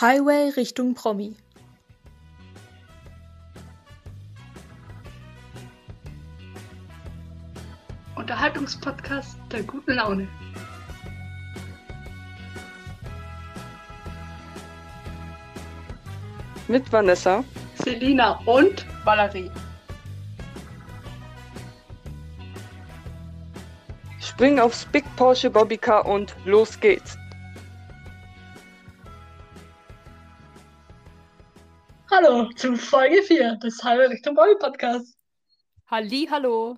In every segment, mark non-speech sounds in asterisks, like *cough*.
Highway Richtung Promi. Unterhaltungspodcast der guten Laune. Mit Vanessa. Selina und Valerie. Spring aufs Big Porsche Bobbycar und los geht's. Hallo zu Folge 4 des Halbe Richtung Bobby Podcasts. Halli, hallo.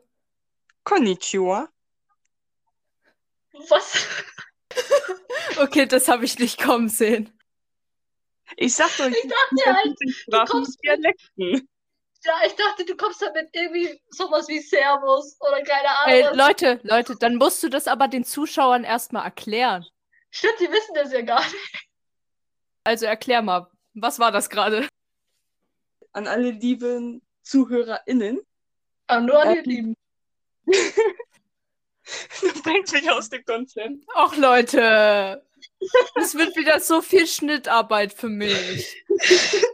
Konnichiwa. Was? *laughs* Okay, das habe ich nicht kommen sehen. Ich sag doch, Ich dachte halt, Sprachen kommst und Dialekten. ja, ich dachte, du kommst damit irgendwie sowas wie Servus oder keine Ahnung. Ey. Leute, Leute, dann musst du das aber den Zuschauern erstmal erklären. Stimmt, die wissen das ja gar nicht. Also erklär mal, was war das gerade? An alle lieben ZuhörerInnen. Aber nur an die Ähm, Lieben. *laughs* Du bringst mich aus dem Konzept. Ach Leute, das wird wieder so viel Schnittarbeit für mich. *laughs*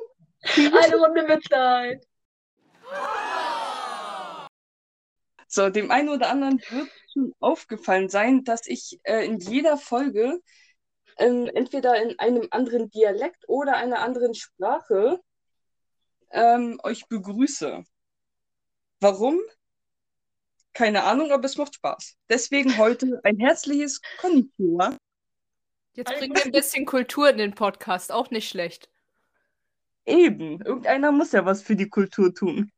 Eine Runde Mitleid. So, dem einen oder anderen wird schon aufgefallen sein, dass ich äh, in jeder Folge ähm, entweder in einem anderen Dialekt oder einer anderen Sprache ähm, euch begrüße. Warum? Keine Ahnung, aber es macht Spaß. Deswegen heute ein herzliches Konnichiwa. Jetzt bringen wir ein bisschen Kultur in den Podcast, auch nicht schlecht. Eben, irgendeiner muss ja was für die Kultur tun.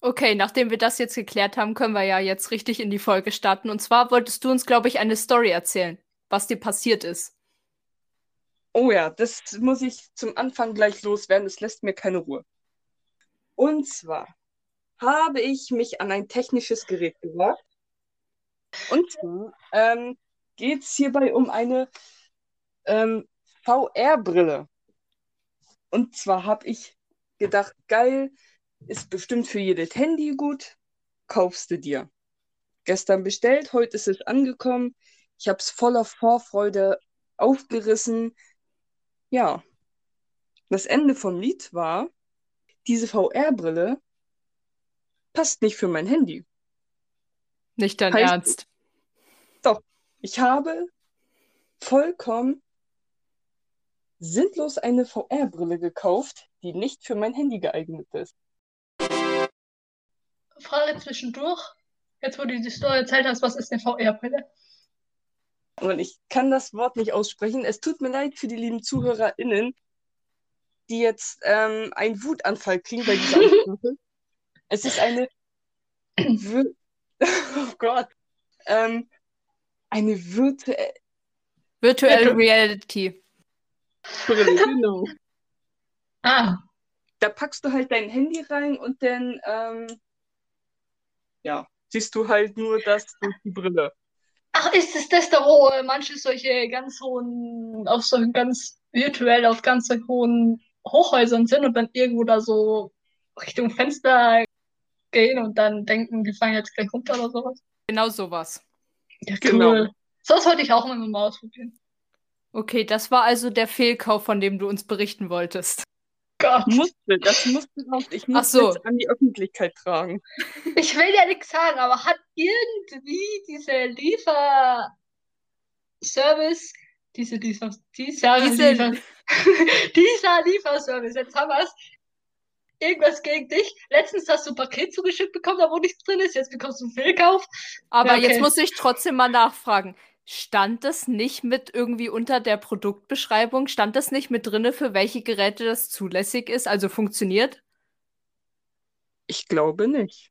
Okay, nachdem wir das jetzt geklärt haben, können wir ja jetzt richtig in die Folge starten. Und zwar wolltest du uns, glaube ich, eine Story erzählen, was dir passiert ist. Oh ja, das muss ich zum Anfang gleich loswerden. Es lässt mir keine Ruhe. Und zwar habe ich mich an ein technisches Gerät gewagt. Und zwar ähm, geht es hierbei um eine ähm, VR-Brille. Und zwar habe ich gedacht, geil, ist bestimmt für jedes Handy gut, kaufst du dir. Gestern bestellt, heute ist es angekommen. Ich habe es voller Vorfreude aufgerissen. Ja, das Ende vom Lied war, diese VR-Brille passt nicht für mein Handy. Nicht dein Heißt- Ernst. Ich habe vollkommen sinnlos eine VR-Brille gekauft, die nicht für mein Handy geeignet ist. Frage zwischendurch. Jetzt, wo du die Story erzählt hast, was ist eine VR-Brille? Und ich kann das Wort nicht aussprechen. Es tut mir leid für die lieben ZuhörerInnen, die jetzt ähm, einen Wutanfall kriegen bei dieser *laughs* Aussprache. Es ist eine *laughs* oh Gott. Ähm, eine virtuelle Virtual Virtu- Reality. Genau. Ah, Da packst du halt dein Handy rein und dann ähm, ja, siehst du halt nur das durch die Brille. Ach, ist es das da, wo äh, manche solche ganz hohen, auf so ganz virtuell auf ganz hohen Hochhäusern sind und dann irgendwo da so Richtung Fenster gehen und dann denken, die fallen jetzt gleich runter oder sowas? Genau sowas. Ja, Genau. cool. Sowas wollte ich auch immer mal ausprobieren. Okay, das war also der Fehlkauf, von dem du uns berichten wolltest. Gott. Musste, das musste raus. Ich Ach muss so. jetzt an die Öffentlichkeit tragen. Ich will ja nichts sagen, aber hat irgendwie diese Lieferservice, diese Liefer, dieser Diese- Liefer, *laughs* dieser Lieferservice, jetzt haben wir es, irgendwas gegen dich. Letztens hast du ein Paket zugeschickt bekommen, da wo nichts drin ist, jetzt bekommst du einen Fehlkauf. Aber Ja, okay. jetzt muss ich trotzdem mal nachfragen. Stand das nicht mit irgendwie unter der Produktbeschreibung? Stand das nicht mit drinne, für welche Geräte das zulässig ist, also funktioniert? Ich glaube nicht.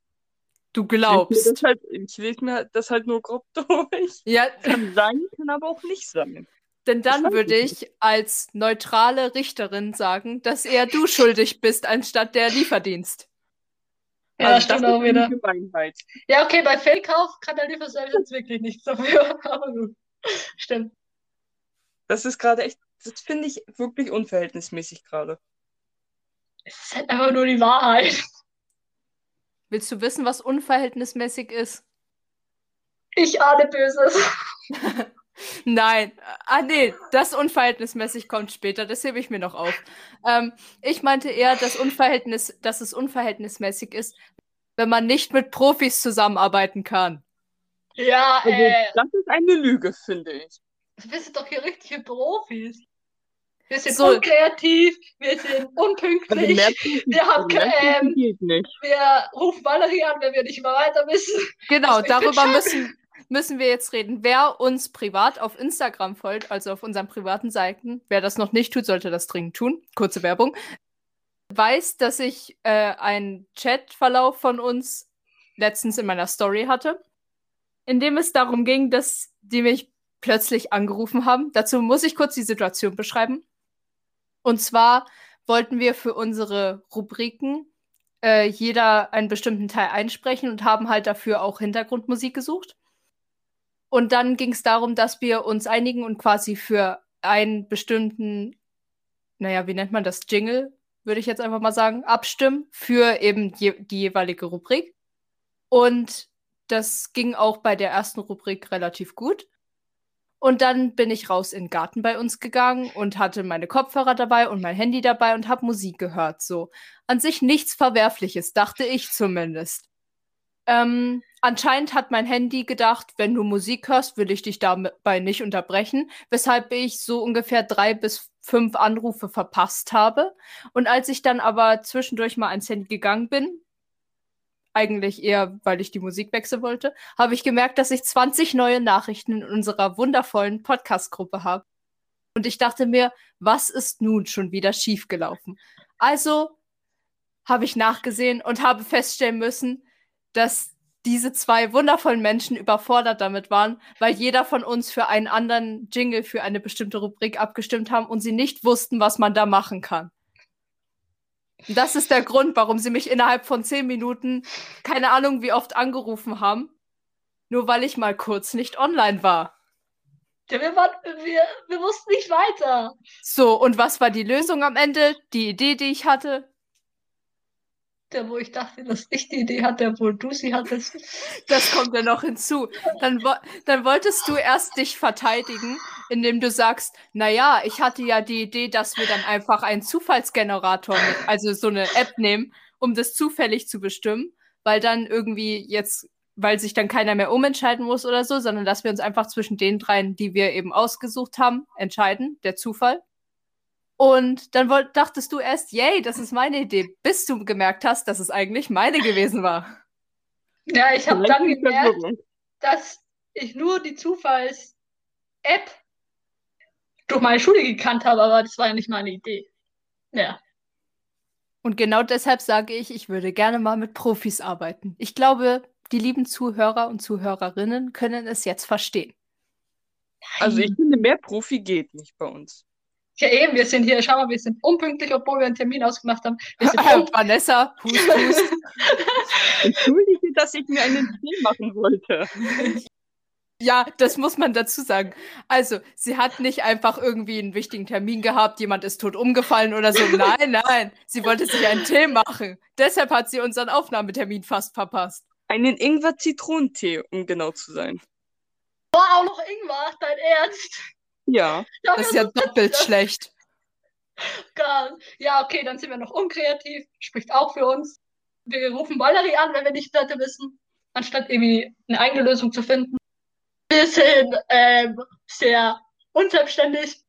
Du Ich lese mir glaubst. halt, ich lese mir das halt nur grob *laughs* durch. Ja, Kann sein, kann aber auch nicht sein. denn dann würde ich als neutrale Richterin sagen, dass eher du schuldig bist, anstatt der Lieferdienst. Ja, Also stimmt das auch ist eine wieder. Gemeinheit. Ja, okay, bei Fehlkauf kann der Lieferservice jetzt wirklich nichts dafür, *laughs* aber gut. Stimmt. Das ist gerade echt, das finde ich wirklich unverhältnismäßig gerade. Es ist halt einfach nur die Wahrheit. Willst du wissen, was unverhältnismäßig ist? Ich ahne Böses. *laughs* Nein, ah nee, das unverhältnismäßig kommt später, das hebe ich mir noch auf. Ähm, ich meinte eher, dass, Unverhältnis, dass es unverhältnismäßig ist, wenn man nicht mit Profis zusammenarbeiten kann. Ja, Also, äh, das ist eine Lüge, finde ich. wir sind doch hier richtige Profis. Wir sind So. unkreativ, wir sind Also *laughs* unpünktlich, Profis, wir haben ähm, wir rufen Valerie an, wenn wir nicht mehr weiter wissen. Genau, Also darüber müssen, müssen wir jetzt reden. Wer uns privat auf Instagram folgt, also auf unseren privaten Seiten, wer das noch nicht tut, sollte das dringend tun. Kurze Werbung. Weiß, dass ich äh, einen Chatverlauf von uns letztens in meiner Story hatte, in dem es darum ging, dass die mich plötzlich angerufen haben. Dazu muss ich kurz die Situation beschreiben. Und zwar wollten wir für unsere Rubriken äh, jeder einen bestimmten Teil einsprechen und haben halt dafür auch Hintergrundmusik gesucht. Und dann ging es darum, dass wir uns einigen und quasi für einen bestimmten, naja, wie nennt man das, Jingle, würde ich jetzt einfach mal sagen, abstimmen für eben je die jeweilige Rubrik. Und das ging auch bei der ersten Rubrik relativ gut. Und dann bin ich raus in den Garten bei uns gegangen und hatte meine Kopfhörer dabei und mein Handy dabei und habe Musik gehört. So an sich nichts Verwerfliches, dachte ich zumindest. Ähm, anscheinend hat mein Handy gedacht, wenn du Musik hörst, will ich dich dabei nicht unterbrechen, weshalb ich so ungefähr drei bis fünf Anrufe verpasst habe. Und als ich dann aber zwischendurch mal ans Handy gegangen bin, eigentlich eher, weil ich die Musik wechseln wollte, habe ich gemerkt, dass ich 20 neue Nachrichten in unserer wundervollen Podcast-Gruppe habe. Und ich dachte mir, was ist nun schon wieder schiefgelaufen? Also habe ich nachgesehen und habe feststellen müssen, dass diese zwei wundervollen Menschen überfordert damit waren, weil jeder von uns für einen anderen Jingle für eine bestimmte Rubrik abgestimmt haben und sie nicht wussten, was man da machen kann. Das ist der Grund, warum sie mich innerhalb von zehn Minuten, keine Ahnung wie oft, angerufen haben. Nur weil ich mal kurz nicht online war. Ja, wir, waren, wir, wir wussten nicht weiter. So, und was war die Lösung am Ende? Die Idee, die ich hatte? Der, wo ich dachte, dass ich die Idee hatte, obwohl du sie hattest. Das kommt ja noch hinzu. Dann, wo dann wolltest du erst dich verteidigen, indem du sagst, naja, ich hatte ja die Idee, dass wir dann einfach einen Zufallsgenerator, mit, also so eine App nehmen, um das zufällig zu bestimmen, weil dann irgendwie jetzt, weil sich dann keiner mehr umentscheiden muss oder so, sondern dass wir uns einfach zwischen den dreien, die wir eben ausgesucht haben, entscheiden, der Zufall. Und dann wollt, dachtest du erst, yay, das ist meine Idee, bis du gemerkt hast, dass es eigentlich meine gewesen war. Ja, ich habe dann gemerkt, dass ich nur die Zufalls-App durch meine Schule gekannt habe, aber das war ja nicht meine Idee. Ja. Und genau deshalb sage ich, ich würde gerne mal mit Profis arbeiten. Ich glaube, die lieben Zuhörer und Zuhörerinnen können es jetzt verstehen. Also ich finde, mehr Profi geht nicht bei uns. Ja, eben, wir sind hier, schau mal, wir sind unpünktlich, obwohl wir einen Termin ausgemacht haben. Wir sind *laughs* un Vanessa, Hust, Hust. *laughs* Entschuldige, dass ich mir einen Tee machen wollte. Ja, das muss man dazu sagen. Also, sie hat nicht einfach irgendwie einen wichtigen Termin gehabt, jemand ist tot umgefallen oder so. *laughs* Nein, nein, sie wollte sich einen Tee machen. Deshalb hat sie unseren Aufnahmetermin fast verpasst. Einen Ingwer-Zitronentee, um genau zu sein. Boah, auch noch Ingwer, dein Ernst? Ja. Ja, Das ist ja doppelt schlecht. gar- Ja, okay, dann sind wir noch unkreativ, spricht auch für uns. Wir rufen Valerie an, wenn wir nicht weiter wissen, anstatt irgendwie eine eigene Lösung zu finden. Wir sind ähm, sehr unselbstständig.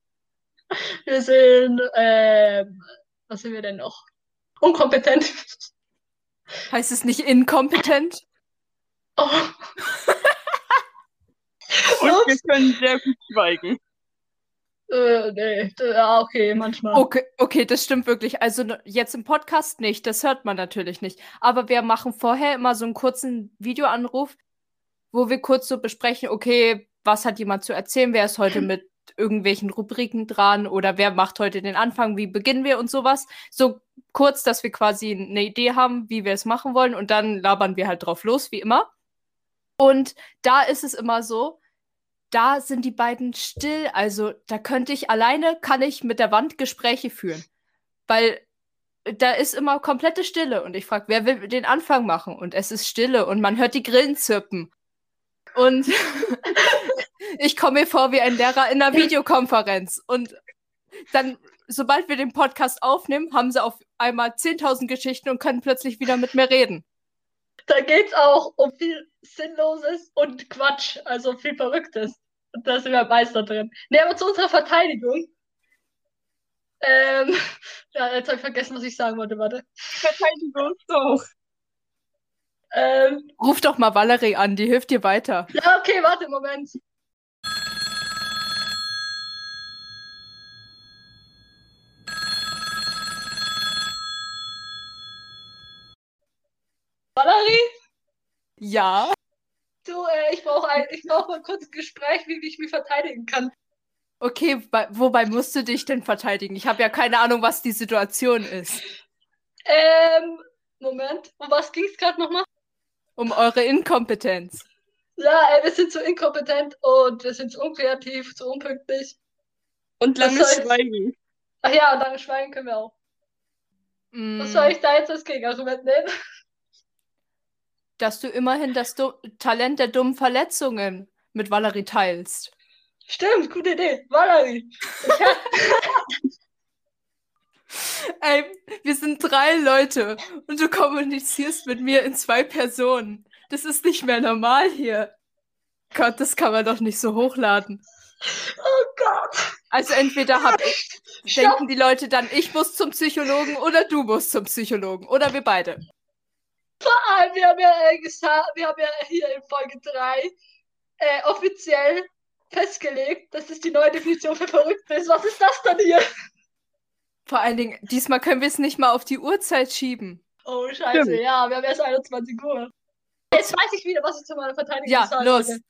Wir sind, ähm, was sind wir denn noch? Unkompetent. Heißt es nicht inkompetent? Oh, Und wir können sehr gut schweigen. Äh, nee, ja, okay, manchmal. Okay, okay, das stimmt wirklich. Also n- jetzt im Podcast nicht, das hört man natürlich nicht. Aber wir machen vorher immer so einen kurzen Videoanruf, wo wir kurz so besprechen, okay, was hat jemand zu erzählen, wer ist heute mit irgendwelchen Rubriken dran oder wer macht heute den Anfang, wie beginnen wir und sowas. So kurz, dass wir quasi eine Idee haben, wie wir es machen wollen und dann labern wir halt drauf los, wie immer. Und da ist es immer so, da sind die beiden still. Also da könnte ich alleine, kann ich mit der Wand Gespräche führen. Weil da ist immer komplette Stille und ich frage, wer will den Anfang machen? Und es ist Stille und man hört die Grillen zirpen. Und *laughs* Ich komme mir vor wie ein Lehrer in einer Videokonferenz. Und dann, sobald wir den Podcast aufnehmen, haben sie auf einmal 10.000 Geschichten und können plötzlich wieder mit mir reden. Da geht's auch um viel Sinnloses und Quatsch, also viel Verrücktes. Da sind wir Meister drin. Ne, aber zu unserer Verteidigung. Ähm, *laughs* ja, jetzt habe ich vergessen, was ich sagen wollte, warte. Verteidigung doch. Ähm, Ruf doch mal Valerie an, die hilft dir weiter. ja, okay, warte, Moment. Valerie, Ja. Du, äh, ich brauche ein, ich brauche mal kurz ein Gespräch, wie ich mich verteidigen kann. Okay, bei, wobei musst du dich denn verteidigen? Ich habe ja keine Ahnung, was die Situation ist. Ähm, Moment, um was ging's gerade nochmal? Um eure Inkompetenz. Ja, ey, wir sind zu inkompetent und wir sind zu unkreativ, zu unpünktlich. Und Was lange soll's? Schweigen. Ach ja, und lange schweigen können wir auch. Was Mm, soll ich da jetzt als Gegenargument nehmen? Dass du immerhin das du Talent der dummen Verletzungen mit Valerie teilst. Stimmt, gute Idee. Valerie. *laughs* Ey, wir sind drei Leute und du kommunizierst mit mir in zwei Personen. Das ist nicht mehr normal hier. Gott, das kann man doch nicht so hochladen. oh Gott. Also entweder hab ich, denken die Leute dann, ich muss zum Psychologen oder du musst zum Psychologen. Oder wir beide. Ah, Wir haben ja äh, gesagt, wir haben ja hier in Folge 3 äh, offiziell festgelegt, dass das die neue Definition für verrückt ist. Was ist das denn hier? Vor allen Dingen, diesmal können wir es nicht mal auf die Uhrzeit schieben. Oh, scheiße, Stimmt. ja, wir haben erst 21 Uhr. Jetzt weiß ich wieder, was ich zu meiner Verteidigung Ja, sagen los. wollte.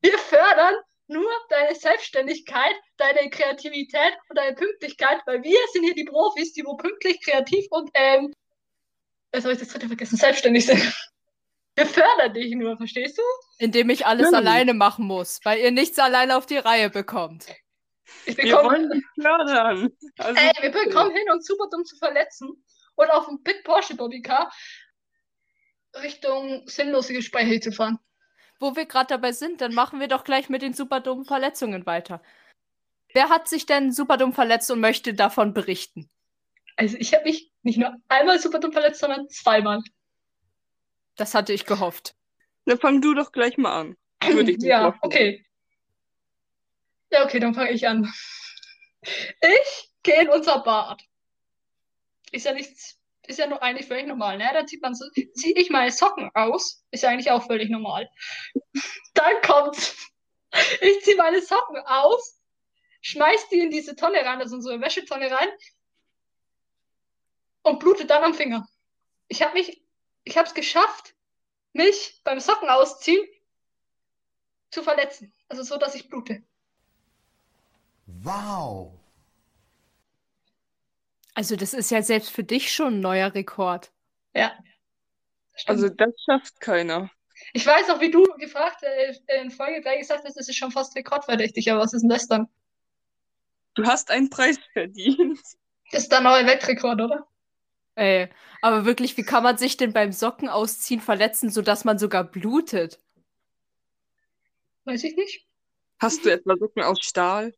Wir fördern nur deine Selbstständigkeit, deine Kreativität und deine Pünktlichkeit, weil wir sind hier die Profis, die wo pünktlich, kreativ und, ähm, jetzt habe ich das dritte vergessen, selbstständig sind. Wir fördern dich nur, verstehst du? Indem ich alles Stimmt. alleine machen muss, weil ihr nichts alleine auf die Reihe bekommt. Ich Wir bekomme, wollen dich fördern. Also, ey, wir bekommen hin, uns super dumm zu verletzen und auf dem Big Porsche Bobby Car Richtung sinnlose Gespräche zu fahren. Wo wir gerade dabei sind, dann machen wir doch gleich mit den super dummen Verletzungen weiter. Wer hat sich denn super dumm verletzt und möchte davon berichten? Also ich habe mich nicht nur einmal super dumm verletzt, sondern zweimal. Das hatte ich gehofft. Dann fang du doch gleich mal an. Würde ich *clears throat* Ja, okay. Ja, okay, dann fange ich an. Ich gehe in unser Bad. Ist ja nichts, ist ja nur eigentlich völlig normal, ne? Da zieht man so, ziehe ich meine Socken aus, ist ja eigentlich auch völlig normal. Dann kommt's. Ich ziehe meine Socken aus, schmeiß die in diese Tonne rein, also in so eine Wäschetonne rein und blute dann am Finger. Ich habe mich, ich habe es geschafft, mich beim Socken ausziehen zu verletzen. Also so, dass ich blute. Wow. Also, das ist ja selbst für dich schon ein neuer Rekord. Ja. Stimmt. Also das schafft keiner. ich weiß noch, wie du gefragt äh, in Folge 3 gesagt hast, das ist schon fast rekordverdächtig, aber was ist denn das dann? Du hast einen Preis verdient. Das ist der neue Weltrekord, oder? Ey, aber wirklich, wie kann man sich denn beim Socken ausziehen verletzen, sodass man sogar blutet? Weiß ich nicht. Hast du etwa Socken aus Stahl?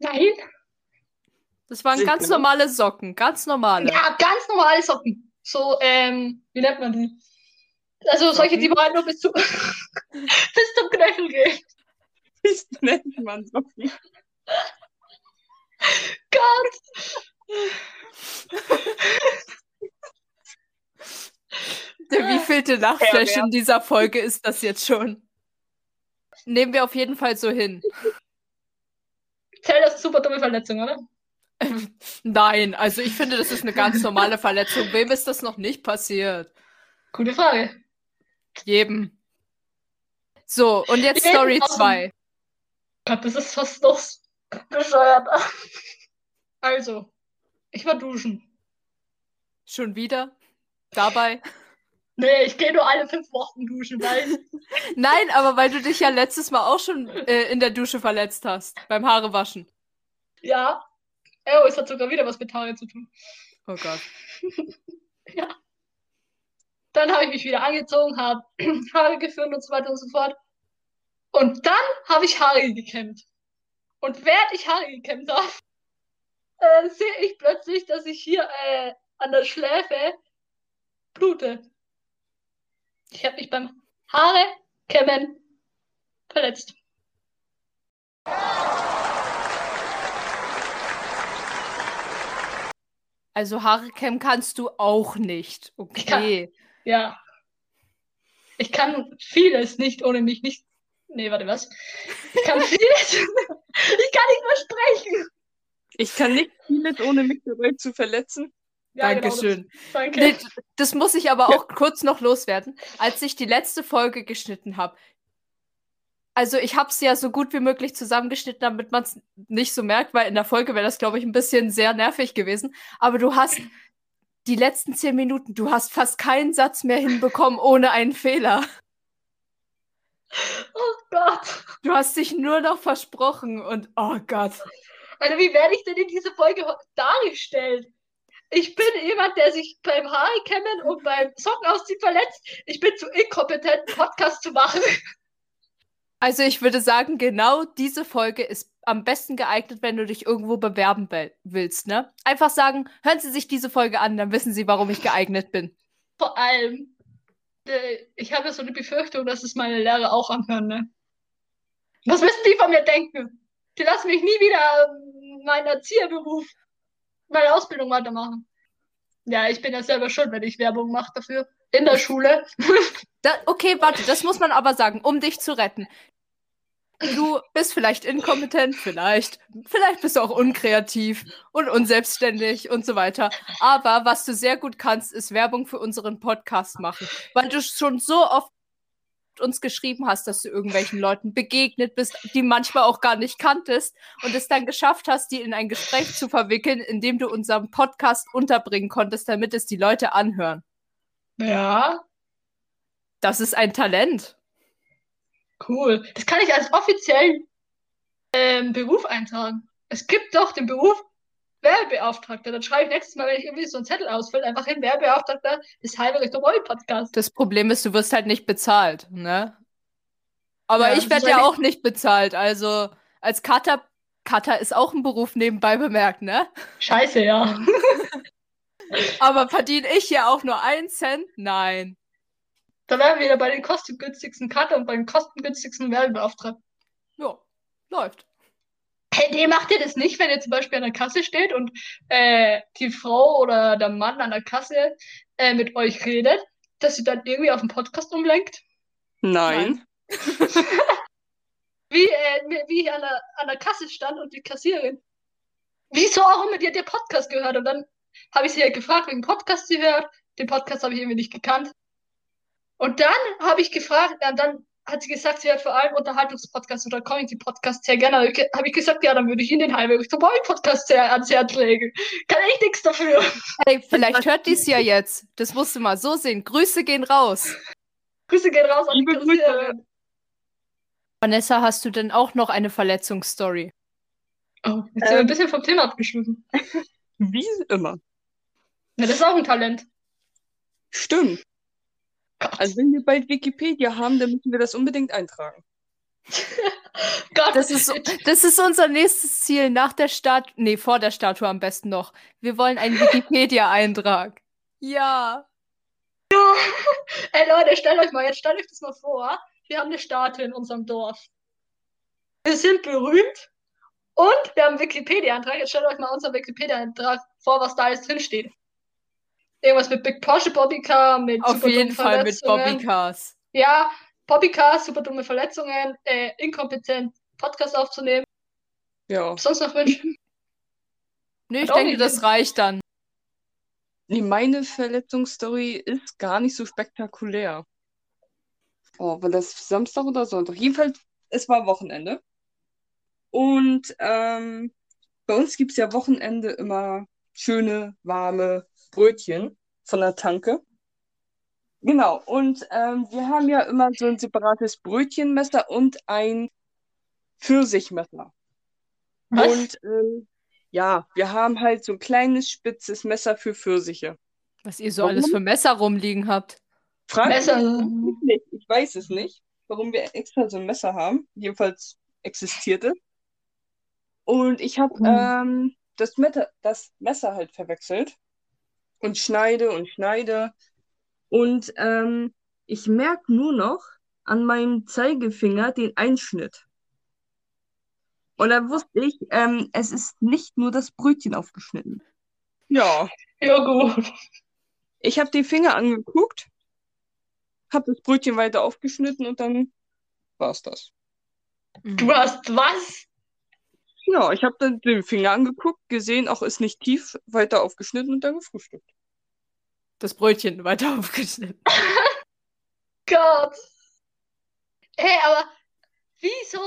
Nein. Das waren Sicher? ganz normale Socken, ganz normale. Ja, ganz normale Socken. So, ähm, wie nennt man die? Also solche, die man halt nur bis, zu, *laughs* bis zum Knöchel gehen. Wie nennt man Socken? Gott. Der wievielte Lachflash in dieser Folge ist das jetzt schon? Nehmen wir auf jeden Fall so hin. Zählt das super dumme Verletzung, oder? *laughs* Nein, also ich finde, das ist eine ganz normale Verletzung. Wem ist das noch nicht passiert? Gute Frage. Jedem. So, und jetzt Jedem Story aus dem- 2. Gott, das ist fast noch bescheuert. Also, ich war duschen. Schon wieder? Dabei? *laughs* Nee, ich gehe nur alle fünf Wochen duschen, weil *laughs* Nein, aber weil du dich ja letztes Mal auch schon äh, in der Dusche verletzt hast. Beim Haarewaschen. Ja. Oh, es hat sogar wieder was mit Haare zu tun. Oh Gott. *laughs* Dann habe ich mich wieder angezogen, habe *clears throat* Haare geführt und so weiter und so fort. Und dann habe ich Haare gekämmt. Und während ich Haare gekämmt habe, äh, sehe ich plötzlich, dass ich hier äh, an der Schläfe blute. Ich habe mich beim Haare kämmen verletzt. Also Haare kämmen kannst du auch nicht. Okay. Ja. Ich kann vieles nicht ohne mich nicht. Nee, warte, was? Ich kann *laughs* vieles. *laughs* ich kann nicht mehr sprechen. Ich kann nicht vieles, ohne mich dabei zu verletzen. Ja, genau, Dankeschön. das, danke. Nee, das muss ich aber auch kurz noch loswerden. Als ich die letzte Folge geschnitten habe, also ich habe es ja so gut wie möglich zusammengeschnitten, damit man es nicht so merkt, weil in der Folge wäre das, glaube ich, ein bisschen sehr nervig gewesen. Aber du hast die letzten zehn Minuten, du hast fast keinen Satz mehr hinbekommen ohne einen Fehler. Oh Gott. Du hast dich nur noch versprochen und oh Gott. Also, wie werde ich denn in dieser Folge dargestellt? Ich bin jemand, der sich beim Haare kämmen und beim Socken ausziehen verletzt. Ich bin zu inkompetent, einen Podcast zu machen. Also ich würde sagen, genau diese Folge ist am besten geeignet, wenn du dich irgendwo bewerben will- willst, ne? Einfach sagen, hören Sie sich diese Folge an, dann wissen Sie, warum ich geeignet bin. Vor allem, äh, ich habe so eine Befürchtung, dass es meine Lehrer auch anhören, ne? Was müssen die von mir denken? Die lassen mich nie wieder ähm, meinen Erzieherberuf, meine Ausbildung weitermachen. Ja, ich bin ja selber schuld, wenn ich Werbung mache dafür. In der Schule. *laughs* Da, okay, warte, das muss man aber sagen, um dich zu retten. Du bist vielleicht inkompetent, vielleicht. Vielleicht bist du auch unkreativ und unselbstständig und so weiter. Aber was du sehr gut kannst, ist Werbung für unseren Podcast machen. Weil du schon so oft uns geschrieben hast, dass du irgendwelchen Leuten begegnet bist, die manchmal auch gar nicht kanntest und es dann geschafft hast, die in ein Gespräch zu verwickeln, in dem du unseren Podcast unterbringen konntest, damit es die Leute anhören. Ja, Das ist ein Talent. cool. Das kann ich als offiziellen ähm, Beruf eintragen. Es gibt doch den Beruf Werbebeauftragter. Dann schreibe ich nächstes Mal, wenn ich irgendwie so einen Zettel ausfülle, einfach hin, Werbebeauftragter des halbe Richtung Roy Podcast. Das Problem ist, du wirst halt nicht bezahlt, ne? Aber Ja, ich werde ja auch nicht bezahlt. Also als Cutter, Cutter ist auch ein Beruf nebenbei bemerkt, ne? Scheiße, ja. *laughs* Aber verdiene ich ja auch nur einen Cent? Nein. Da wären wir wieder bei den kostengünstigsten Cutter und bei den kostengünstigsten Werbebeauftragten. Ja, läuft. Hey, nee, macht ihr das nicht, wenn ihr zum Beispiel an der Kasse steht und äh, die Frau oder der Mann an der Kasse äh, mit euch redet, dass sie dann irgendwie auf den Podcast umlenkt? Nein. *laughs* Wie, äh, wie ich an der, an der Kasse stand und die Kassiererin. Wieso auch immer die hat der Podcast gehört? Und dann habe ich sie halt gefragt, welchen Podcast sie hört. Den Podcast habe ich irgendwie nicht gekannt. Und dann habe ich gefragt, ja, dann hat sie gesagt, sie hört vor allem Unterhaltungspodcasts oder Comedy-Podcasts sehr gerne. Habe ich, habe ich gesagt, ja, dann würde ich Ihnen den halben Richtung Podcast sehr ans Herz legen. Kann ich nichts dafür. Hey, vielleicht hört dies ja jetzt. Das musst du mal so sehen. Grüße gehen raus. Grüße gehen raus an die Grüße. Kassiererin. Vanessa, hast du denn auch noch eine Verletzungsstory? Oh, jetzt sind wir ein Ähm. bisschen vom Thema abgeschwiffen. *laughs* Wie immer. Ja, das ist auch ein Talent. Stimmt. Also wenn wir bald Wikipedia haben, dann müssen wir das unbedingt eintragen. *laughs* Gott, Das ist, das ist unser nächstes Ziel nach der Statue. Nee, vor der Statue am besten noch. Wir wollen einen Wikipedia-Eintrag. *laughs* Ja. *laughs* Ey Leute, stellt euch mal, jetzt stellt euch das mal vor. Wir haben eine Statue in unserem Dorf. Wir sind berühmt und wir haben einen Wikipedia-Eintrag. Jetzt stellt euch mal unseren Wikipedia-Eintrag vor, was da alles drin steht. Irgendwas mit Big Porsche Bobbycar, mit Auf super jeden Fall mit Verletzungen. Bobbycars. Ja, Bobbycar, super dumme Verletzungen, äh, inkompetent, Podcast aufzunehmen. Ja. Sonst noch wünschen? Nee, ich denke, das reicht dann. Nee, meine Verletzungsstory ist gar nicht so spektakulär. Oh, war das Samstag oder Sonntag? Jedenfalls, es war Wochenende. Und ähm, bei uns gibt es ja Wochenende immer schöne, warme Brötchen von der Tanke. Genau, und ähm, wir haben ja immer so ein separates Brötchenmesser und ein Pfirsichmesser. Was? Und ähm, ja, wir haben halt so ein kleines, spitzes Messer für Pfirsiche. Was ihr so Warum? alles für Messer rumliegen habt. Frag Messer. nicht, ich weiß es nicht. warum wir extra so ein Messer haben. Jedenfalls existiert es. Und ich habe Mhm. ähm, das, das Messer halt verwechselt und schneide und schneide. Und ähm, ich merke nur noch an meinem Zeigefinger den Einschnitt. Und dann wusste ich, ähm, es ist nicht nur das Brötchen aufgeschnitten. Ja, Ja, gut. ich habe den Finger angeguckt, habe das Brötchen weiter aufgeschnitten und dann war's das. Du hast was? Ja, ich habe dann den Finger angeguckt, gesehen, auch ist nicht tief, weiter aufgeschnitten und dann gefrühstückt. Das Brötchen weiter *laughs* aufgeschnitten. Gott. Hey, aber wieso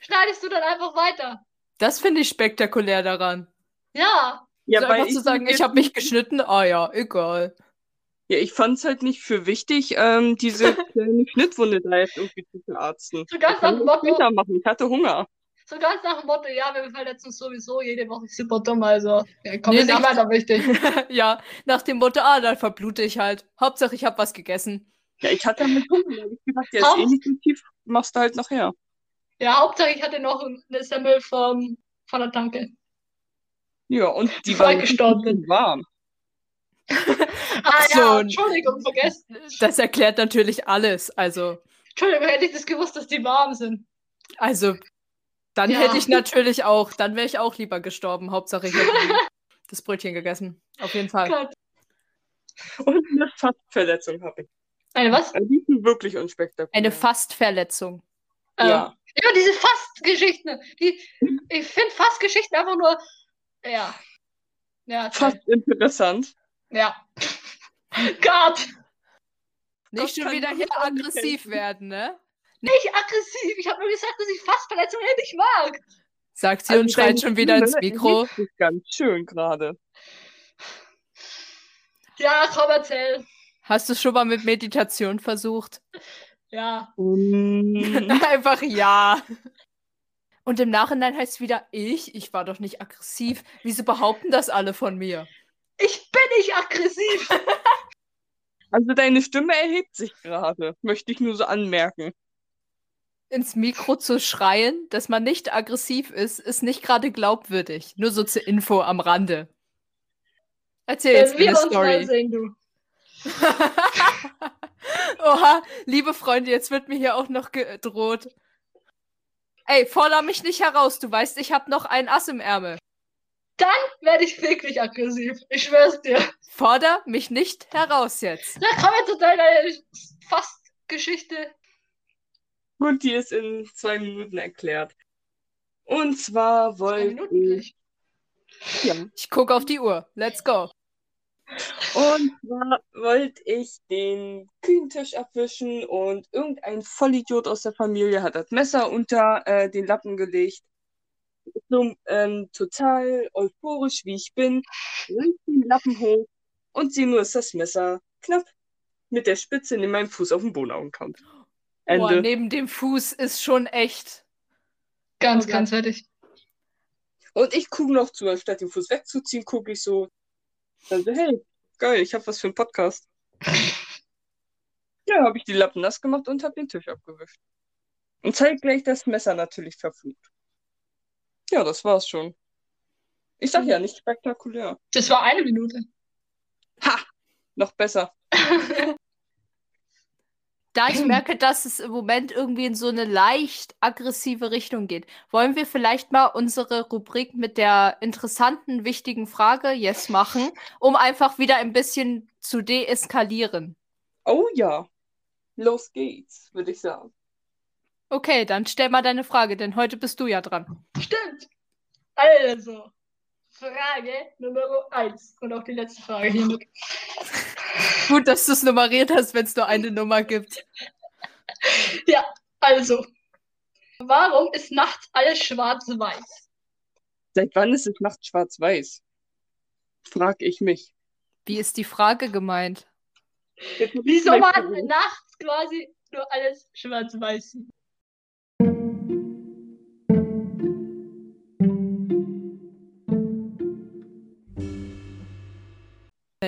schneidest du dann einfach weiter? Das finde ich spektakulär daran. Ja. Ja, so weil einfach zu ich sagen, ich habe mich geschnitten, ah ja, egal. Ja, ich fand es halt nicht für wichtig, ähm, diese *laughs* kleine Schnittwunde da jetzt irgendwie zu verarzten. So ganz Ich nach dem das Motto- später machen. Ich hatte Hunger. So ganz nach dem Motto, ja, wir verletzen uns sowieso jede Woche super dumm, also ja, komm, Nee, ist nicht weiter wichtig. *laughs* ja, nach dem Motto, ah, dann verblute ich halt. Hauptsache, ich habe was gegessen. Ja, ich hatte mit Hunger. Ich gedacht, der ist Haupt- eh nicht so tief, machst du halt nachher. Ja, Hauptsache ich hatte noch eine Semmel vom, von der Tanke. Ja, und die Bevor war gestorben bin. warm. *laughs* Ah so, ja, Entschuldigung, vergessen. Das erklärt natürlich alles. Also, Entschuldigung, hätte ich das gewusst, dass die warm sind. also, dann Ja. hätte ich natürlich auch, dann wäre ich auch lieber gestorben. Hauptsache, ich hätte *laughs* das Brötchen gegessen. Auf jeden Fall. Gott. Und eine Fassverletzung habe ich. Eine was? Also die sind wirklich unspektakulär. Eine Fastverletzung. Ja. Ähm, ja, diese Fastgeschichten. Die, ich finde Fastgeschichten einfach nur. Ja. Ja. Fast interessant. Ja. *laughs* Gott. Nicht Das schon wieder hier aggressiv werden, ne? Nicht aggressiv. Ich habe nur gesagt, dass ich Fastverletzungen nicht mag. Sagt sie Also und schreit schon wieder ins *laughs* Mikro. sich ganz schön gerade. Ja, komm, erzähl. Hast du schon mal mit Meditation versucht? Ja. *laughs* Einfach ja. Und im Nachhinein heißt es wieder, ich? Ich war doch nicht aggressiv. Wieso behaupten das alle von mir? Ich bin nicht aggressiv. *laughs* Also deine Stimme erhebt sich gerade, möchte ich nur so anmerken. Ins Mikro zu schreien, dass man nicht aggressiv ist, ist nicht gerade glaubwürdig. Nur so zur Info am Rande. Erzähl jetzt Wenn wir eine Story. sehen, du. *laughs* Oha, liebe Freunde, jetzt wird mir hier auch noch gedroht. Ey, forder mich nicht heraus. Du weißt, ich habe noch ein Ass im Ärmel. Werde ich wirklich aggressiv. Ich schwör's dir. Forder mich nicht heraus jetzt. Na, komm jetzt zu deiner Fastgeschichte. Gut, die ist in zwei Minuten erklärt. Und zwar Zwei wollte Minuten ich, ja, Ich gucke auf die Uhr. Let's go. und zwar wollte ich den Küchentisch abwischen und irgendein Vollidiot aus der Familie hat das Messer unter äh, den Lappen gelegt. So, ähm, total euphorisch, wie ich bin, riss den Lappen hoch und sehe nur, dass das Messer knapp mit der Spitze in meinem Fuß auf den Boden ankommt. Boah, Ende. neben dem Fuß ist schon echt. Ganz, Okay. ganz fertig. Und ich gucke noch zu, anstatt den Fuß wegzuziehen, gucke ich so. Dann so, hey, geil, ich habe was für einen Podcast. Ja, habe ich die Lappen nass gemacht und habe den Tisch abgewischt. Und zeitgleich das Messer natürlich verflucht. Ja, das war's schon. Ich sag ja, nicht spektakulär. Das war eine Minute. Ha! Noch besser. *laughs* Da ich *clears throat* merke, dass es im Moment irgendwie in so eine leicht aggressive Richtung geht, wollen wir vielleicht mal unsere Rubrik mit der interessanten, wichtigen Frage jetzt machen, um einfach wieder ein bisschen zu deeskalieren. Oh ja. Los geht's, würde ich sagen. Okay, dann stell mal deine Frage, denn heute bist du ja dran. Stimmt. Also, Frage Nummer eins und auch die letzte Frage hiermit. *laughs* Gut, dass du es nummeriert hast, wenn es nur eine Nummer gibt. *laughs* Ja, also, warum ist nachts alles schwarz-weiß? Seit wann ist es nachts schwarz-weiß? Frag ich mich. Wie ist die Frage gemeint? Wieso Problem. nachts quasi nur alles schwarz-weiß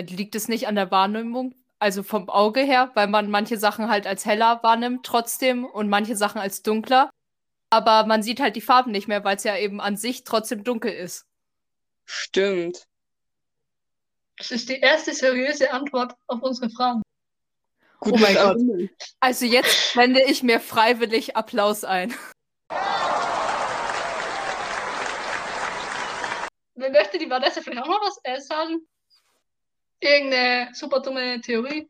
sieht? Liegt es nicht an der Wahrnehmung also vom Auge her, weil man manche Sachen halt als heller wahrnimmt trotzdem und manche Sachen als dunkler. Aber man sieht halt die Farben nicht mehr, weil es ja eben an sich trotzdem dunkel ist. Stimmt. Das ist die erste seriöse Antwort auf unsere Fragen. Oh mein Gott. Argument. Also jetzt wende ich mir freiwillig Applaus ein. Wer möchte die Vanessa vielleicht auch noch was sagen? Irgendeine super dumme Theorie?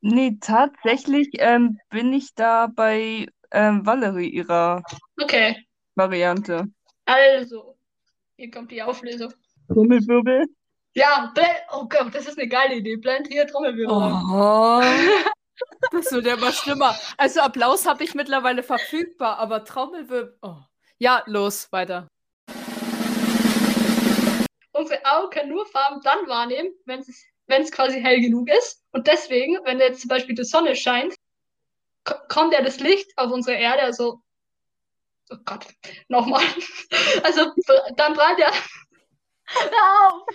Nee, tatsächlich ähm, bin ich da bei ähm, Valerie ihrer Okay, Variante. also, hier kommt die Auflösung. Trommelwirbel. Ja, oh Gott, das ist eine geile Idee. Blend hier Trommelwirbel. Oh. Das wird ja immer schlimmer. Also Applaus habe ich mittlerweile verfügbar, aber Trommelwirbel. Oh. Ja, los, weiter. Unsere Augen können nur Farben dann wahrnehmen, wenn es wenn es quasi hell genug ist. Und deswegen, wenn jetzt zum Beispiel die Sonne scheint, ko- kommt ja das Licht auf unsere Erde, also, oh Gott, *laughs* nochmal. *laughs* Also, dann prallt ja, *laughs* auf!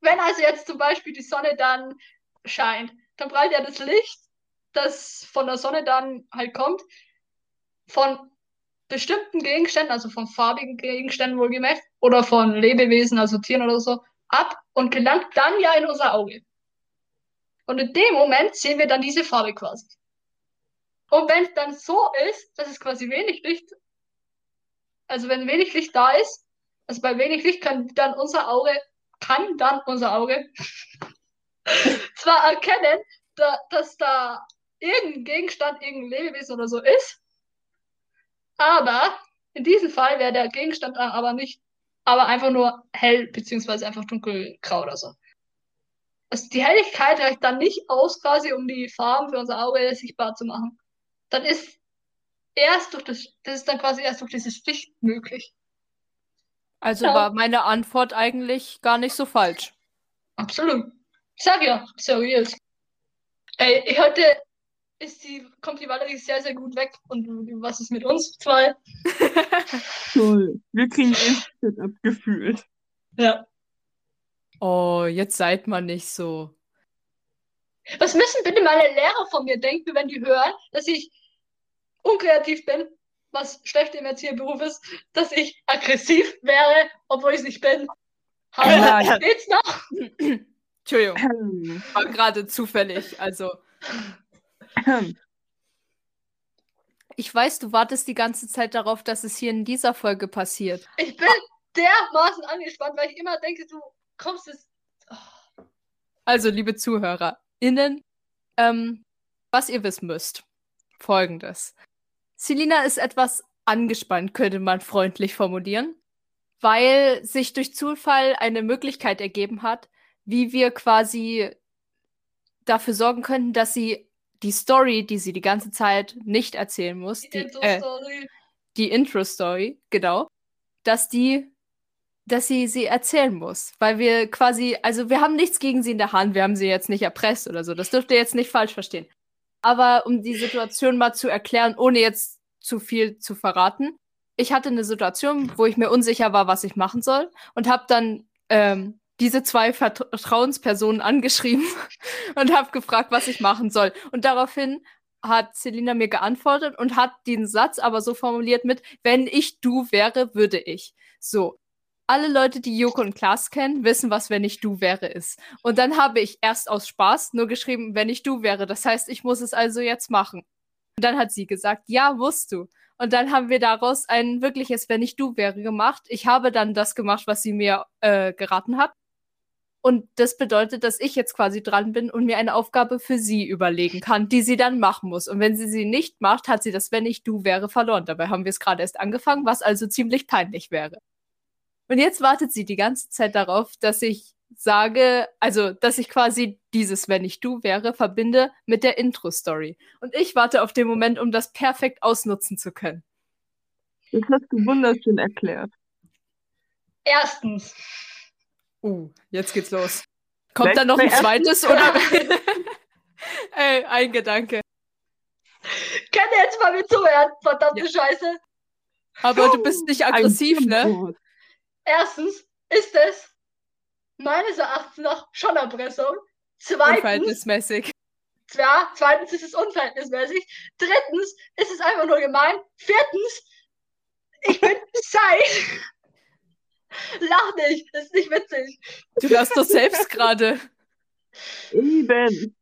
Wenn also jetzt zum Beispiel die Sonne dann scheint, dann prallt ja das Licht, das von der Sonne dann halt kommt, von bestimmten Gegenständen, also von farbigen Gegenständen wohlgemerkt, oder von Lebewesen, also Tieren oder so, ab und gelangt dann ja in unser Auge. Und in dem Moment sehen wir dann diese Farbe quasi. Und wenn es dann so ist, dass es quasi wenig Licht, also wenn wenig Licht da ist, also bei wenig Licht kann dann unser Auge, kann dann unser Auge *laughs* zwar erkennen, da, dass da irgendein Gegenstand, irgendein Lebewesen oder so ist, aber in diesem Fall wäre der Gegenstand aber nicht, aber einfach nur hell beziehungsweise einfach dunkelgrau oder so. Also die Helligkeit reicht dann nicht aus, quasi um die Farben für unser Auge sichtbar zu machen. Dann ist erst durch das, das ist dann quasi erst durch dieses Licht möglich. Also Ja. war meine Antwort eigentlich gar nicht so falsch. Absolut. Ich sag ja, seriös. Ey, heute ist die, kommt die Valerie sehr, sehr gut weg. Und was ist mit uns zwei? *laughs* Toll. Wir kriegen Instant abgefühlt. Ja. Oh, jetzt seid mal nicht so. Was müssen bitte meine Lehrer von mir denken, wenn die hören, dass ich unkreativ bin, was schlecht im Erzieherberuf ist, dass ich aggressiv wäre, obwohl ich es nicht bin? Hallo, Ja. geht's noch? Entschuldigung, war gerade zufällig. Also. Ich weiß, du wartest die ganze Zeit darauf, dass es hier in dieser Folge passiert. Ich bin dermaßen angespannt, weil ich immer denke, du kommst jetzt. Oh, Also, liebe ZuhörerInnen, ähm, was ihr wissen müsst, folgendes. Selina ist etwas angespannt, könnte man freundlich formulieren, weil sich durch Zufall eine Möglichkeit ergeben hat, wie wir quasi dafür sorgen könnten, dass sie die Story, die sie die ganze Zeit nicht erzählen muss, die die, äh, Intro-Story. die Intro-Story, genau, dass die, dass sie sie erzählen muss. Weil wir quasi, also wir haben nichts gegen sie in der Hand, wir haben sie jetzt nicht erpresst oder so. Das dürft ihr jetzt nicht falsch verstehen. Aber um die Situation mal zu erklären, ohne jetzt zu viel zu verraten. Ich hatte eine Situation, wo ich mir unsicher war, was ich machen soll und habe dann ähm, diese zwei Vertra- Vertrauenspersonen angeschrieben *laughs* und habe gefragt, was ich machen soll. Und daraufhin hat Selina mir geantwortet und hat den Satz aber so formuliert mit, wenn ich du wäre, würde ich. So. Alle Leute, die Joko und Klaas kennen, wissen, was wenn ich du wäre ist. Und dann habe ich erst aus Spaß nur geschrieben, wenn ich du wäre. Das heißt, ich muss es also jetzt machen. Und dann hat sie gesagt, ja, musst du. Und dann haben wir daraus ein wirkliches Wenn ich du wäre gemacht. Ich habe dann das gemacht, was sie mir äh, geraten hat. Und das bedeutet, dass ich jetzt quasi dran bin und mir eine Aufgabe für sie überlegen kann, die sie dann machen muss. Und wenn sie sie nicht macht, hat sie das Wenn ich du wäre verloren. Dabei haben wir es gerade erst angefangen, was also ziemlich peinlich wäre. Und jetzt wartet sie die ganze Zeit darauf, dass ich sage, also, dass ich quasi dieses Wenn ich du wäre verbinde mit der Intro-Story. Und ich warte auf den Moment, um das perfekt ausnutzen zu können. Das hast du wunderschön erklärt. Erstens, Uh, jetzt geht's los. Kommt Vielleicht dann noch ein zweites *laughs* oder? *laughs* Ey, ein Gedanke. könnt ihr jetzt mal mir zuhören, verdammte Scheiße. Aber du bist nicht aggressiv, Ein ne? Erstens ist es meines Erachtens nach schon Erpressung. Zweitens, Unverhältnismäßig. ja, zweitens ist es unverhältnismäßig. Drittens ist es einfach nur gemein. Viertens, ich bin *laughs* Zeit. Lach nicht, das ist nicht witzig. Du lachst doch selbst gerade. Eben.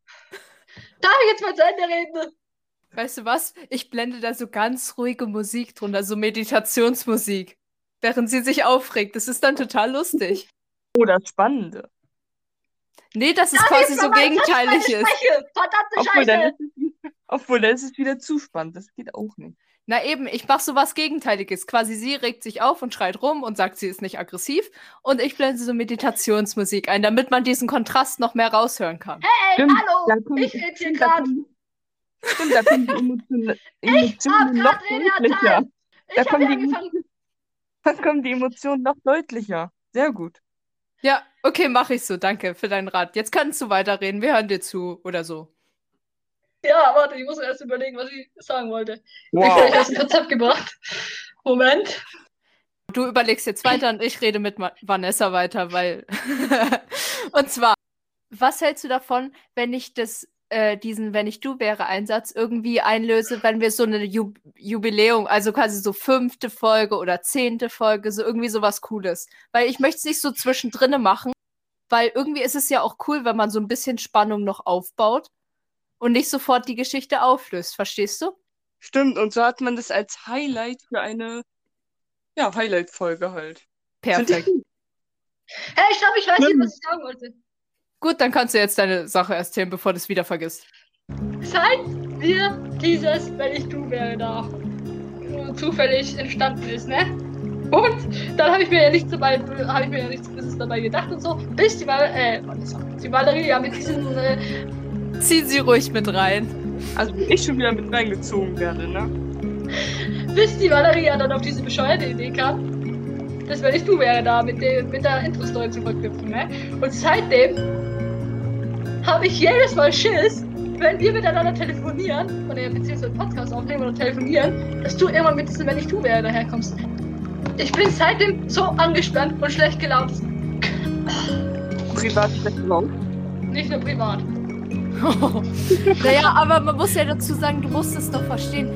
Darf ich jetzt mal zu Ende reden? Weißt du was? Ich blende da so ganz ruhige Musik drunter, so Meditationsmusik. Während sie sich aufregt. Das ist dann total lustig. Oder Spannende. Nee, das ist Darf quasi ich so gegenteilig ist. Verdammte Obwohl dann, Scheiße. ist es, obwohl, dann ist es wieder zu spannend. Das geht auch nicht. Na eben, ich mach so was Gegenteiliges. Quasi sie regt sich auf und schreit rum und sagt, sie ist nicht aggressiv. Und ich blende so Meditationsmusik ein, damit man diesen Kontrast noch mehr raushören kann. Hey, Stimmt, hallo, ich rede hier stimmt, da gerade. kommen- Stimmt, da kommen die Emotionen, *laughs* Emotionen hab noch deutlicher. Ich Da habe kommen die- angefangen. Da kommen die Emotionen noch deutlicher. Sehr gut. Ja, okay, mach ich so. Danke für deinen Rat. Jetzt kannst du weiterreden. Wir hören dir zu oder so. Ja, warte, ich muss erst überlegen, was ich sagen wollte. Ich Wow. habe aus dem Konzept gebracht. Moment. Du überlegst jetzt weiter und ich rede mit Vanessa weiter, weil. *laughs* und zwar, was hältst du davon, wenn ich das, äh, diesen Wenn ich du wäre Einsatz irgendwie einlöse, wenn wir so eine Ju Jubiläum, also quasi so fünfte Folge oder zehnte Folge, so irgendwie sowas Cooles. Weil ich möchte es nicht so zwischendrin machen, weil irgendwie ist es ja auch cool, wenn man so ein bisschen Spannung noch aufbaut und nicht sofort die Geschichte auflöst. Verstehst du? Stimmt, und so hat man das als Highlight für eine ja, Highlight-Folge halt. Perfekt. Hey, ich glaube, ich weiß nicht, was ich sagen wollte. Gut, dann kannst du jetzt deine Sache erzählen, bevor du es wieder vergisst. Seit wir dieses, wenn ich du wäre, da zufällig entstanden ist, ne? Und dann habe ich mir ja nichts dabei, habe ich mir ja nichts Böses dabei gedacht und so, bis die, Val äh, die Valerie ja mit diesen, äh, Zieh sie ruhig mit rein. Also, wenn ich schon wieder mit reingezogen werde, ne? bis die Valerie ja dann auf diese bescheuerte Idee kam, dass wenn ich du wäre, da mit, dem, mit der Intro-Story zu verknüpfen, ne? Und seitdem habe ich jedes Mal Schiss, wenn wir miteinander telefonieren, oder beziehungsweise Podcast aufnehmen oder telefonieren, dass du irgendwann mit diesem Wenn ich du wäre daherkommst. Ich bin seitdem so angespannt und schlecht gelaunt. Privat schlecht drauf. Nicht nur privat. *laughs* naja, aber man muss ja dazu sagen, du musst es doch verstehen.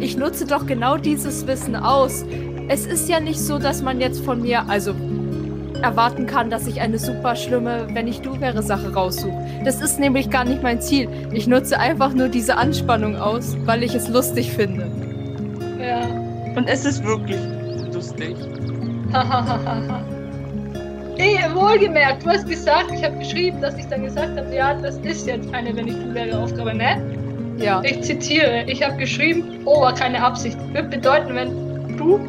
Ich nutze doch genau dieses Wissen aus. Es ist ja nicht so, dass man jetzt von mir, also erwarten kann, dass ich eine super schlimme, wenn ich du wäre Sache raussuche. Das ist nämlich gar nicht mein Ziel. Ich nutze einfach nur diese Anspannung aus, weil ich es lustig finde. Ja. Und es ist wirklich lustig. Hahaha. Ey, wohlgemerkt, du hast gesagt, ich habe geschrieben, dass ich dann gesagt habe, ja, das ist jetzt eine Wenn ich du wäre Aufgabe, ne? Ja. Ich zitiere, ich habe geschrieben, oh, war keine Absicht. Wird bedeuten, wenn du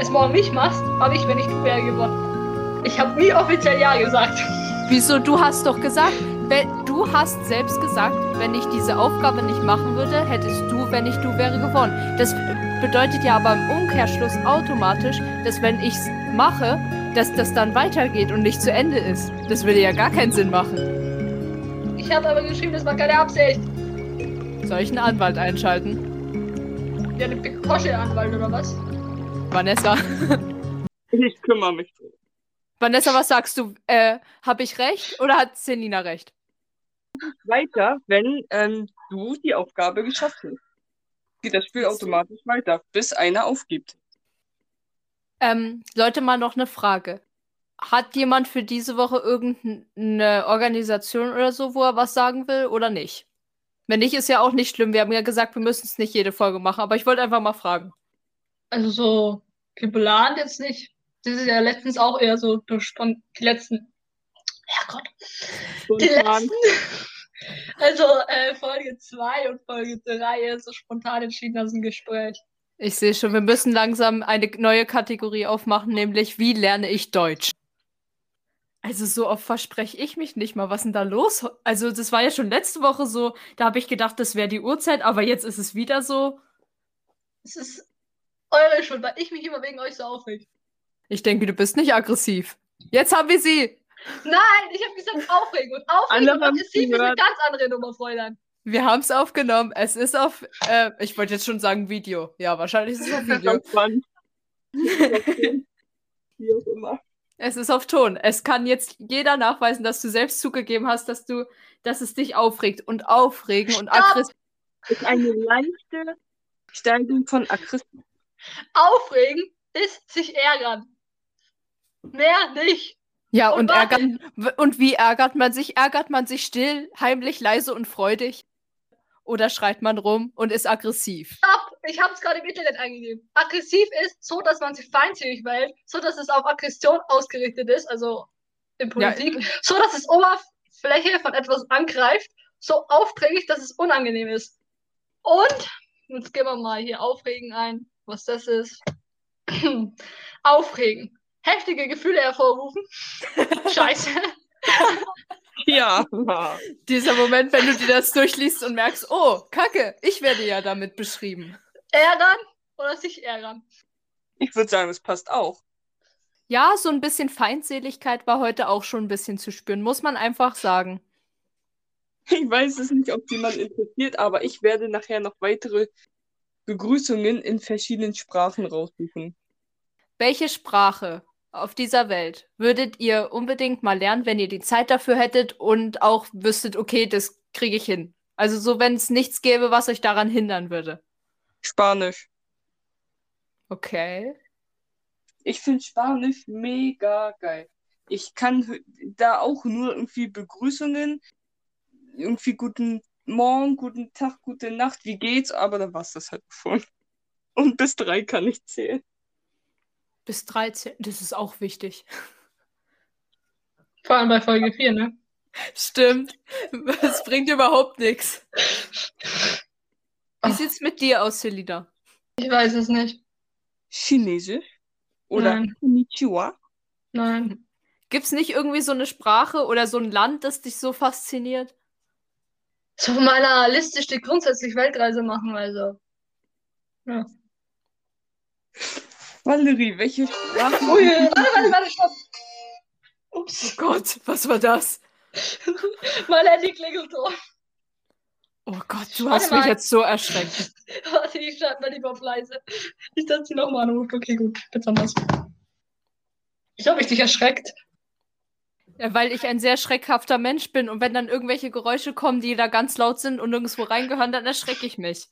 es morgen nicht machst, habe ich, wenn ich du wäre, gewonnen. Ich habe nie offiziell Ja gesagt. Wieso? Du hast doch gesagt, wenn, du hast selbst gesagt, wenn ich diese Aufgabe nicht machen würde, hättest du, wenn ich du wäre, gewonnen. Das bedeutet ja aber im Umkehrschluss automatisch, dass wenn ich es mache, dass das dann weitergeht und nicht zu Ende ist. Das würde ja gar keinen Sinn machen. Ich habe aber geschrieben, das war keine Absicht. Soll ich einen Anwalt einschalten? Ja, eine Picosche-Anwalt oder was? Vanessa. *laughs* Ich kümmere mich. Vanessa, was sagst du? Äh, habe ich recht oder hat Selina recht? Weiter, wenn ähm, du die Aufgabe geschafft hast. Geht das Spiel automatisch weiter, bis einer aufgibt. Ähm, Leute, mal noch eine Frage. Hat jemand für diese Woche irgendeine Organisation oder so, wo er was sagen will oder nicht? Wenn nicht, ist ja auch nicht schlimm. Wir haben ja gesagt, wir müssen es nicht jede Folge machen, aber ich wollte einfach mal fragen. Also so geplant jetzt nicht. Das ist ja letztens auch eher so durch die letzten. Herrgott. Die letzten. *laughs* Also äh, Folge 2 und Folge 3 ist so spontan entschieden aus dem Gespräch. Ich sehe schon, wir müssen langsam eine neue Kategorie aufmachen, nämlich wie lerne ich Deutsch? Also so oft verspreche ich mich nicht mal. Was ist denn da los? Also das war ja schon letzte Woche so, da habe ich gedacht, das wäre die Uhrzeit, aber jetzt ist es wieder so. Es ist eure Schuld, weil ich mich immer wegen euch so aufreg. Ich denke, du bist nicht aggressiv. Jetzt haben wir sie. Nein, ich habe gesagt Aufregung. Aufregung Alle und aggressiv ist eine ganz andere Nummer, Fräulein. Wir haben es aufgenommen. Es ist auf, äh, ich wollte jetzt schon sagen Video. Ja, wahrscheinlich ist es auf Video. *laughs* *laughs* Wie auch immer. Es ist auf Ton. Es kann jetzt jeder nachweisen, dass du selbst zugegeben hast, dass du, dass es dich aufregt. Und aufregen und aggressiv. ist eine leichte Steigerung von Aggression. Aufregen ist sich ärgern. Mehr nicht. Ja, Und und, ärgern, und wie ärgert man sich? Ärgert man sich still, heimlich, leise und freudig? Oder schreit man rum und ist aggressiv? Stopp! Ich habe es gerade im Internet eingegeben. Aggressiv ist so, dass man sich feindselig verhält, so dass es auf Aggression ausgerichtet ist, also in Politik, so dass es Oberfläche von etwas angreift, so aufdringlich, dass es unangenehm ist. Und jetzt gehen wir mal hier Aufregen ein, was das ist. *clears throat* Aufregen. Heftige Gefühle hervorrufen. *laughs* Scheiße. *laughs* Ja. *laughs* Dieser Moment, wenn du dir das durchliest und merkst, oh, Kacke, ich werde ja damit beschrieben. Ärgern oder sich ärgern. Ich würde sagen, es passt auch. Ja, so ein bisschen Feindseligkeit war heute auch schon ein bisschen zu spüren, muss man einfach sagen. Ich weiß es nicht, ob jemand interessiert, aber ich werde nachher noch weitere Begrüßungen in verschiedenen Sprachen raussuchen. Welche Sprache auf dieser Welt würdet ihr unbedingt mal lernen, wenn ihr die Zeit dafür hättet und auch wüsstet, okay, das kriege ich hin? Also so, wenn es nichts gäbe, was euch daran hindern würde. Spanisch. Okay. Ich finde Spanisch mega geil. Ich kann da auch nur irgendwie Begrüßungen, irgendwie guten Morgen, guten Tag, gute Nacht, wie geht's? Aber dann war's das halt schon. Und bis drei kann ich zählen. Bis 13, das ist auch wichtig. Vor allem bei Folge 4, ne? Stimmt. Es bringt überhaupt nichts. Wie Ach. sieht's mit dir aus, Selina? Ich weiß es nicht. Chinesisch oder Nein. Konnichiwa. Nein. Gibt's nicht irgendwie so eine Sprache oder so ein Land, das dich so fasziniert? So auf meiner Liste steht grundsätzlich Weltreise machen, also. Ja. Valerie, welche Sprache? Ui, warte, warte, warte, stopp. Ups, Oh Gott, was war das? mein Handy klingelt so. Oh Gott, du Warte hast mich mal. jetzt so erschreckt. Warte, ich schalte mal lieber auf leise. Nicht, dass sie nochmal anruft. Okay, gut, jetzt wir's. Ich habe ich dich erschreckt. Ja, weil ich ein sehr schreckhafter Mensch bin und wenn dann irgendwelche Geräusche kommen, die da ganz laut sind und nirgendwo reingehören, dann erschrecke ich mich.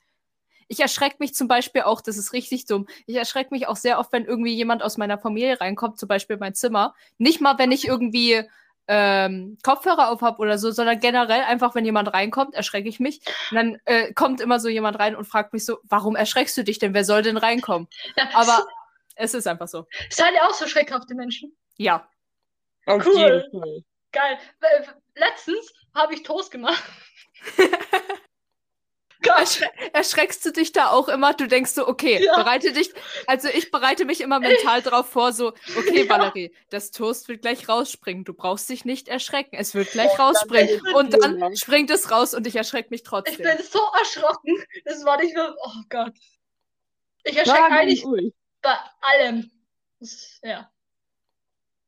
Ich erschrecke mich zum Beispiel auch, das ist richtig dumm. Ich erschrecke mich auch sehr oft, wenn irgendwie jemand aus meiner Familie reinkommt, zum Beispiel mein Zimmer. Nicht mal, wenn ich irgendwie ähm, Kopfhörer auf habe oder so, sondern generell einfach, wenn jemand reinkommt, erschrecke ich mich. Und dann äh, kommt immer so jemand rein und fragt mich so, warum erschreckst du dich denn? Wer soll denn reinkommen? Ja, Aber es ist einfach so. Seid ihr auch so schreckhafte Menschen? Ja. Auf Cool. jeden Fall. Geil. Äh, Letztens habe ich Toast gemacht. *laughs* Erschreckst du dich da auch immer? Du denkst so, okay, Ja. bereite dich, also ich bereite mich immer mental drauf vor, so, okay, *laughs* Ja. Valerie, das Toast wird gleich rausspringen. Du brauchst dich nicht erschrecken. Es wird gleich Oh, dann rausspringen. ich Und dann wundern. springt es raus und ich erschrecke mich Ich trotzdem. bin so erschrocken. Das war nicht mehr. Oh Gott. Ich erschrecke eigentlich bei allem. Das, ja.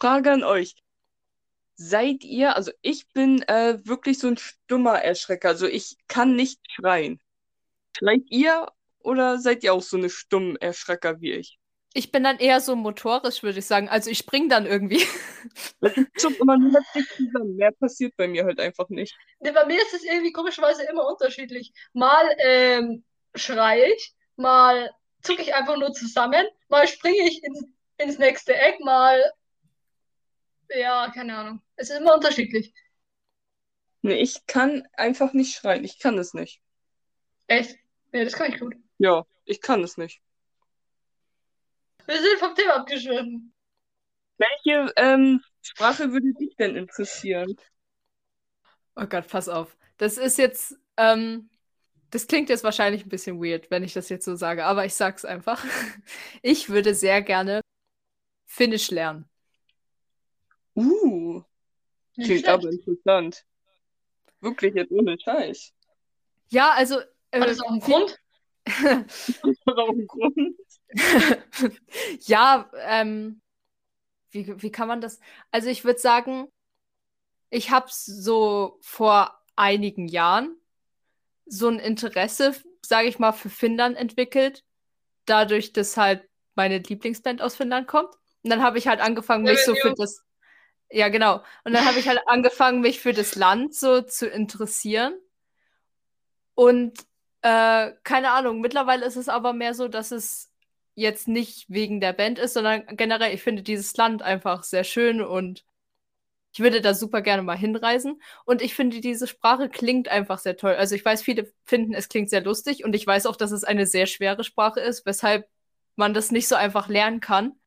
Frage an euch. Seid ihr, also ich bin äh, wirklich so ein stummer Erschrecker, also ich kann nicht schreien. Schreit ihr oder seid ihr auch so eine stumm Erschrecker wie ich? Ich bin dann eher so motorisch, würde ich sagen. Also ich spring dann irgendwie. *laughs* Ist schon immer nur zusammen. Mehr passiert bei mir halt einfach nicht. Nee, bei mir ist es irgendwie komischerweise immer unterschiedlich. Mal ähm, schreie ich, mal zucke ich einfach nur zusammen, mal springe ich ins, ins nächste Eck, mal. Ja, keine Ahnung. Es ist immer unterschiedlich. Nee, ich kann einfach nicht schreien. Ich kann es nicht. Echt? Nee, das kann ich gut. Ja, ich kann es nicht. Wir sind vom Thema abgeschwiffen. Welche ähm, Sprache würde dich denn interessieren? Oh Gott, pass auf. Das ist jetzt, ähm, das klingt jetzt wahrscheinlich ein bisschen weird, wenn ich das jetzt so sage, aber ich sag's einfach. *laughs* Ich würde sehr gerne Finnisch lernen. Uh, Nicht klingt schlecht. aber interessant. Wirklich jetzt ohne Scheiß. Ja, also. äh, Hat das auch einen Grund? *laughs* Das hat auch einen Grund. *laughs* ja, ähm, wie, wie kann man das? Also ich würde sagen, ich habe so vor einigen Jahren so ein Interesse, sage ich mal, für Finnland entwickelt, dadurch, dass halt meine Lieblingsband aus Finnland kommt. Und dann habe ich halt angefangen, mich so für das. Ja, genau. Und dann habe ich halt angefangen, mich für das Land so zu interessieren. Und äh, keine Ahnung, mittlerweile ist es aber mehr so, dass es jetzt nicht wegen der Band ist, sondern generell, ich finde dieses Land einfach sehr schön und ich würde da super gerne mal hinreisen. Und ich finde, diese Sprache klingt einfach sehr toll. Also ich weiß, viele finden, es klingt sehr lustig und ich weiß auch, dass es eine sehr schwere Sprache ist, weshalb man das nicht so einfach lernen kann.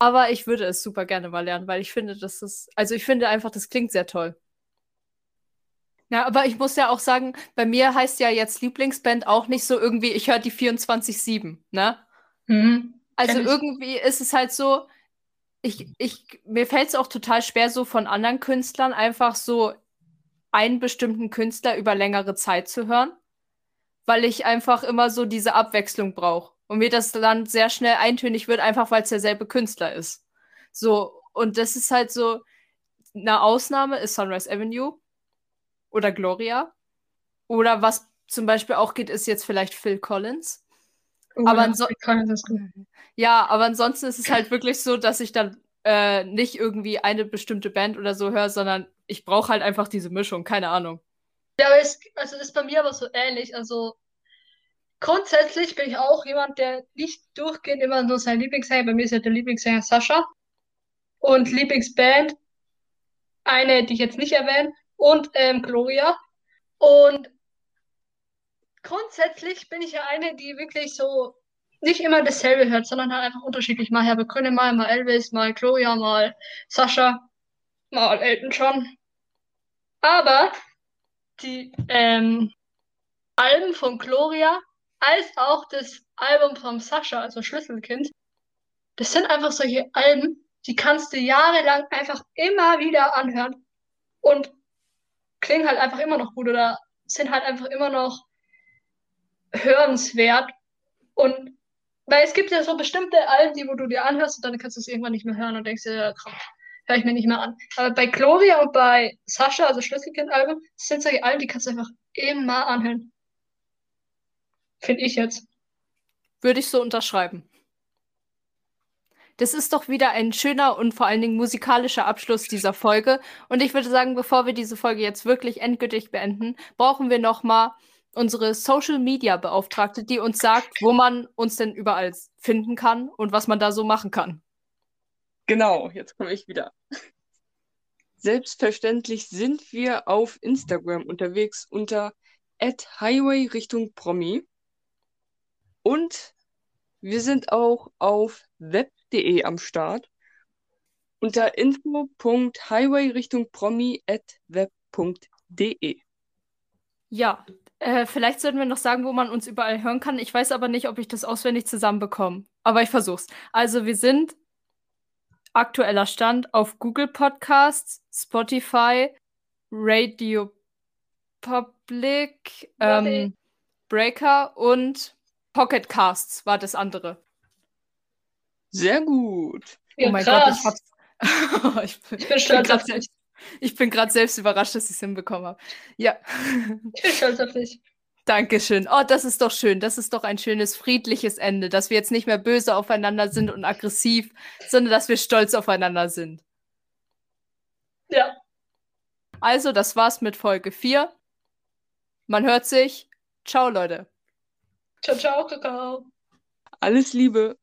Aber ich würde es super gerne mal lernen, weil ich finde, das ist, also ich finde einfach, das klingt sehr toll. Ja, aber ich muss ja auch sagen, bei mir heißt ja jetzt Lieblingsband auch nicht so irgendwie, ich höre die 24-7, ne? Mhm. Also irgendwie ist es halt so, ich, ich, mir fällt es auch total schwer, so von anderen Künstlern einfach so einen bestimmten Künstler über längere Zeit zu hören, weil ich einfach immer so diese Abwechslung brauche und mir das dann sehr schnell eintönig wird, einfach weil es derselbe Künstler ist. So, und das ist halt so, eine Ausnahme ist Sunrise Avenue oder Gloria. Oder was zum Beispiel auch geht, ist jetzt vielleicht Phil Collins. Oh, aber ja, aber ansonsten ist es halt wirklich so, dass ich dann äh, nicht irgendwie eine bestimmte Band oder so höre, sondern ich brauche halt einfach diese Mischung, keine Ahnung. Ja, aber es, also ist bei mir aber so ähnlich. Also grundsätzlich bin ich auch jemand, der nicht durchgehend immer nur sein Lieblingssänger, bei mir ist ja der Lieblingssänger Sascha und Lieblingsband, eine, die ich jetzt nicht erwähne, und ähm, Gloria. Und grundsätzlich bin ich ja eine, die wirklich so nicht immer dasselbe hört, sondern halt einfach unterschiedlich. Mal Herbert Grönemeyer, mal Elvis, mal Gloria, mal Sascha, mal Elton John. Aber die ähm, Alben von Gloria als auch das Album von Sascha, also Schlüsselkind, das sind einfach solche Alben, die kannst du jahrelang einfach immer wieder anhören und klingen halt einfach immer noch gut oder sind halt einfach immer noch hörenswert. Und weil es gibt ja so bestimmte Alben, die wo du dir anhörst und dann kannst du es irgendwann nicht mehr hören und denkst dir, komm, höre ich mir nicht mehr an. Aber bei Gloria und bei Sascha, also Schlüsselkind-Alben, sind solche Alben, die kannst du einfach immer anhören. Finde ich jetzt. Würde ich so unterschreiben. Das ist doch wieder ein schöner und vor allen Dingen musikalischer Abschluss dieser Folge. Und ich würde sagen, bevor wir diese Folge jetzt wirklich endgültig beenden, brauchen wir noch mal unsere Social Media Beauftragte, die uns sagt, wo man uns denn überall finden kann und was man da so machen kann. Genau, jetzt komme ich wieder. Selbstverständlich sind wir auf Instagram unterwegs unter Highway Richtung Promi. Und wir sind auch auf web.de am Start unter info.highway Richtung Promi at web.de. Ja, äh, vielleicht sollten wir noch sagen, wo man uns überall hören kann. Ich weiß aber nicht, ob ich das auswendig zusammenbekomme. Aber ich versuch's. Also wir sind aktueller Stand auf Google Podcasts, Spotify, Radio Public, ähm, Breaker und Pocket Casts war das andere. Sehr gut. Ja, oh mein krass. Gott, ich hab's. *laughs* ich bin, ich bin stolz auf dich. Ich bin gerade selbst überrascht, dass ich es hinbekommen habe. Ja. *laughs* Ich bin stolz auf dich. Dankeschön. Oh, das ist doch schön. Das ist doch ein schönes, friedliches Ende, dass wir jetzt nicht mehr böse aufeinander sind und aggressiv, sondern dass wir stolz aufeinander sind. Ja. Also, das war's mit Folge 4. Man hört sich. Ciao, Leute. Ciao, ciao, Kakao. Alles Liebe.